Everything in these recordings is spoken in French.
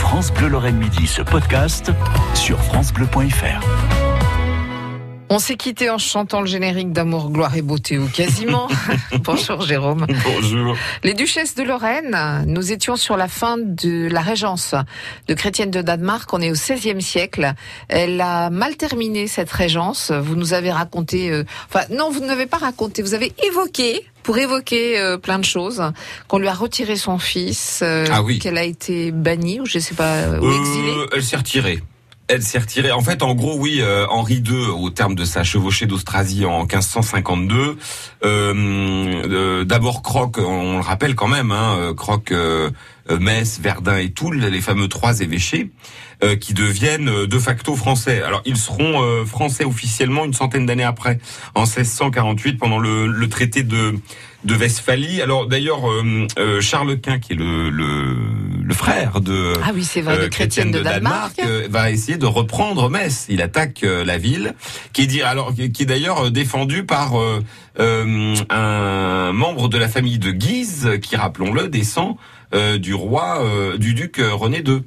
France Bleu Lorraine Midi, ce podcast sur francebleu.fr. On s'est quitté en chantant le générique d'amour, gloire et beauté, ou quasiment. Bonjour Jérôme. Bonjour. Les duchesses de Lorraine, nous étions sur la fin de la régence de Chrétienne de Danemark. On est au XVIe siècle. Elle a mal terminé cette régence. Vous nous avez raconté, euh, enfin non, vous ne l'avez pas raconté. Vous avez évoqué pour évoquer euh, plein de choses, qu'on lui a retiré son fils, euh, Ah oui. qu'elle a été bannie ou je sais pas, euh, ou Euh, exilée. elle s'est retirée. Elle s'est retirée. En fait, en gros, oui, euh, Henri II, au terme de sa chevauchée d'Austrasie en 1552, euh, euh, d'abord Croc, on le rappelle quand même, hein, euh, Croc, Metz, Verdun et Toul, les fameux trois évêchés, qui deviennent de facto français. Alors, ils seront français officiellement une centaine d'années après, en 1648, pendant le, traité de de Westphalie. Alors d'ailleurs, Charles Quint, qui est le, le frère de Ah oui, vrai, de euh, Chrétienne de Danemark. euh, va essayer de reprendre Metz. Il attaque euh, la ville, qui est dit alors qui est d'ailleurs défendu par un membre de la famille de Guise, qui rappelons-le descend du roi du duc René II.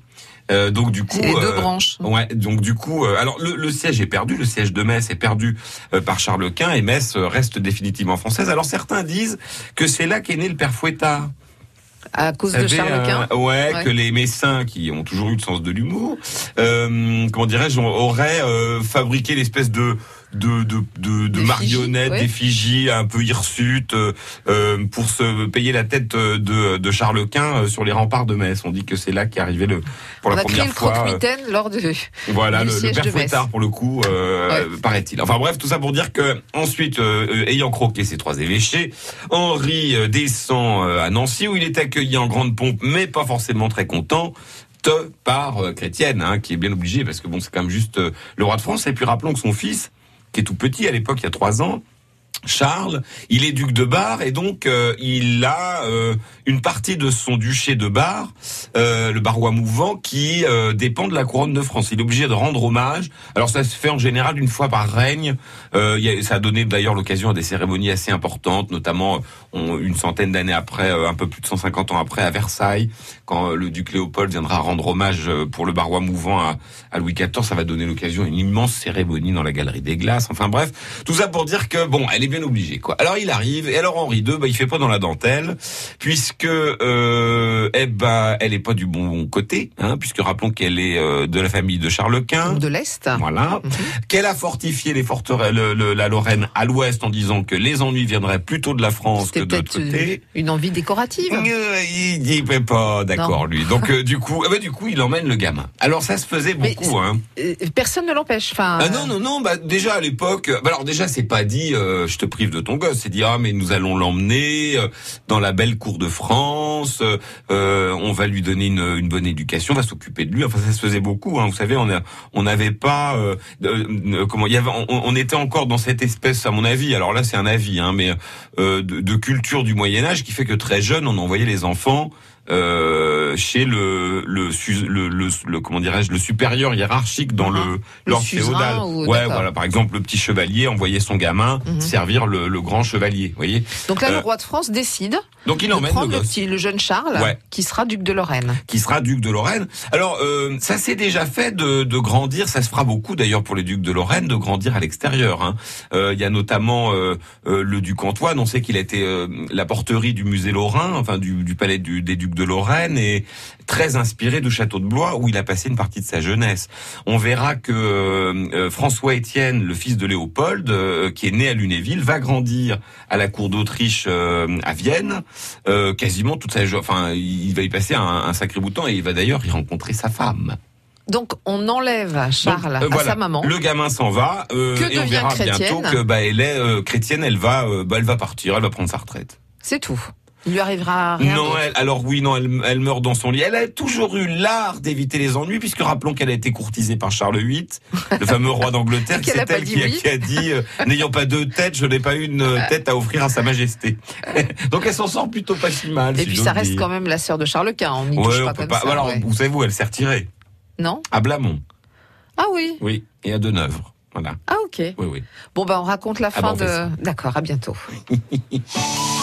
Euh, donc du coup, les deux euh, branches. Ouais, donc du coup, euh, alors le, le siège est perdu, le siège de Metz est perdu par Charles Quint et Metz reste définitivement française. Alors certains disent que c'est là qu'est né le père Fouettard. À cause de savez, Charles Quint. euh, ouais, Ouais. que les Messins, qui ont toujours eu le sens de l'humour, euh, comment dirais-je, auraient euh, fabriqué l'espèce de de de de, de marionnettes, ouais. d'effigies un peu hirsutes euh, euh, pour se payer la tête euh, de, de Charles Quint euh, sur les remparts de Metz. On dit que c'est là qu'est arrivé le pour On la a créé première le fois. euh, croque-mitaine lors de. voilà, du le, le père. Fouettard pour le coup, euh, paraît-il. Enfin bref, tout ça pour dire que ensuite, euh, ayant croqué ces trois évêchés, Henri descend à Nancy où il est accueilli en grande pompe, mais pas forcément très content te- par Chrétienne, hein, qui est bien obligé parce que bon, c'est quand même juste le roi de France. Et puis rappelons que son fils, qui est tout petit à l'époque, il y a trois ans. Charles, il est duc de Bar et donc euh, il a euh, une partie de son duché de Bar, euh, le barois mouvant, qui dépend de la couronne de France. Il est obligé de rendre hommage. Alors ça se fait en général une fois par règne. Ça a donné d'ailleurs l'occasion à des cérémonies assez importantes, notamment une centaine d'années après, un peu plus de 150 ans après, à Versailles, quand le duc Léopold viendra rendre hommage pour le barois mouvant à, à Louis XIV. Ça va donner l'occasion à une immense cérémonie dans la galerie des glaces. Enfin bref, tout ça pour dire que bon, elle est bien obligée quoi. Alors il arrive et alors Henri II, bah, il fait pas dans la dentelle puisque euh, eh ben elle est pas du bon côté, hein, puisque rappelons qu'elle est euh, de la famille de Charles Quint. de l'Est. Voilà. Qu'elle a fortifié les forteresses, le- le- la Lorraine à l'ouest en disant que les ennuis viendraient plutôt de la France que de l'autre côté. une envie décorative. Euh, il dit pas d'accord lui. Donc du coup, ah bah, du coup, il emmène le gamin. Alors ça se faisait Mais beaucoup, hein. Personne ne l'empêche. Enfin, Ah non non non, bah déjà à l'époque, bah alors déjà c'est pas dit euh, je te prive de ton gosse, c'est dit ah mais nous allons l'emmener euh, dans la belle cour de France, euh, euh, on va lui donner une, une bonne éducation, on va s'occuper de lui. Enfin ça se faisait beaucoup, hein. Vous savez, on a, on n'avait pas euh, de- comment il y avait, on, était encore dans cette espèce à mon avis. Alors là c'est un avis, hein, mais euh, de, de culture du Moyen Âge qui fait que très jeune on envoyait les enfants euh, chez le le, le, le, le- comment dirais-je le supérieur hiérarchique dans le l'ordre féodal. ou- ouais, voilà. Par exemple, le petit chevalier envoyait son gamin Mhm. servir le, le grand chevalier. Vous voyez. Donc là, le euh, roi de France décide Donc il de emmène le petit, le jeune Charles, Ouais. qui sera duc de Lorraine. qui sera duc de Lorraine. Alors, euh, ça s'est déjà fait de, de grandir, ça se fera beaucoup d'ailleurs pour les ducs de Lorraine, de grandir à l'extérieur. hein. Euh, Il y a notamment euh, euh, le duc Antoine, on sait qu'il a été euh, la porterie du musée Lorrain, enfin du, du palais du- des ducs de Lorraine, et très inspiré du château de Blois, où il a passé une partie de sa jeunesse. On verra que euh, euh, François Étienne, le fils de Léopold, euh, qui est né à Lunéville, va grandir à la cour d'Autriche euh, à Vienne, quasiment toute sa, enfin, il va y passer un, un sacré bout de temps et il va d'ailleurs y rencontrer sa femme. Donc on enlève Charles Donc, euh, à voilà. sa maman. Le gamin s'en va euh, Que et on verra Chrétienne bientôt que bah elle est euh, chrétienne, elle va, bah, elle va partir, elle va prendre sa retraite. C'est tout. Il lui arrivera rien. non, elle, alors oui, non, elle, elle meurt dans son lit. Elle a toujours eu l'art d'éviter les ennuis, puisque rappelons qu'elle a été courtisée par Charles VIII, le fameux roi d'Angleterre. C'est elle qui, a- oui. qui a dit euh, n'ayant pas deux têtes, je n'ai pas une euh, tête à offrir à Sa Majesté. Donc elle s'en sort plutôt pas si mal. Et si puis ça reste dire. quand même la sœur de Charles Quint. On n'y Ouais, touche on pas comme pas. ça. Alors, ouais. vous savez elle s'est retirée? Non À Blamont. Ah oui. Oui, et à Deneuvre. Voilà. Ah ok. Oui, oui. Bon ben on raconte la Ah fin de. D'accord. À bientôt.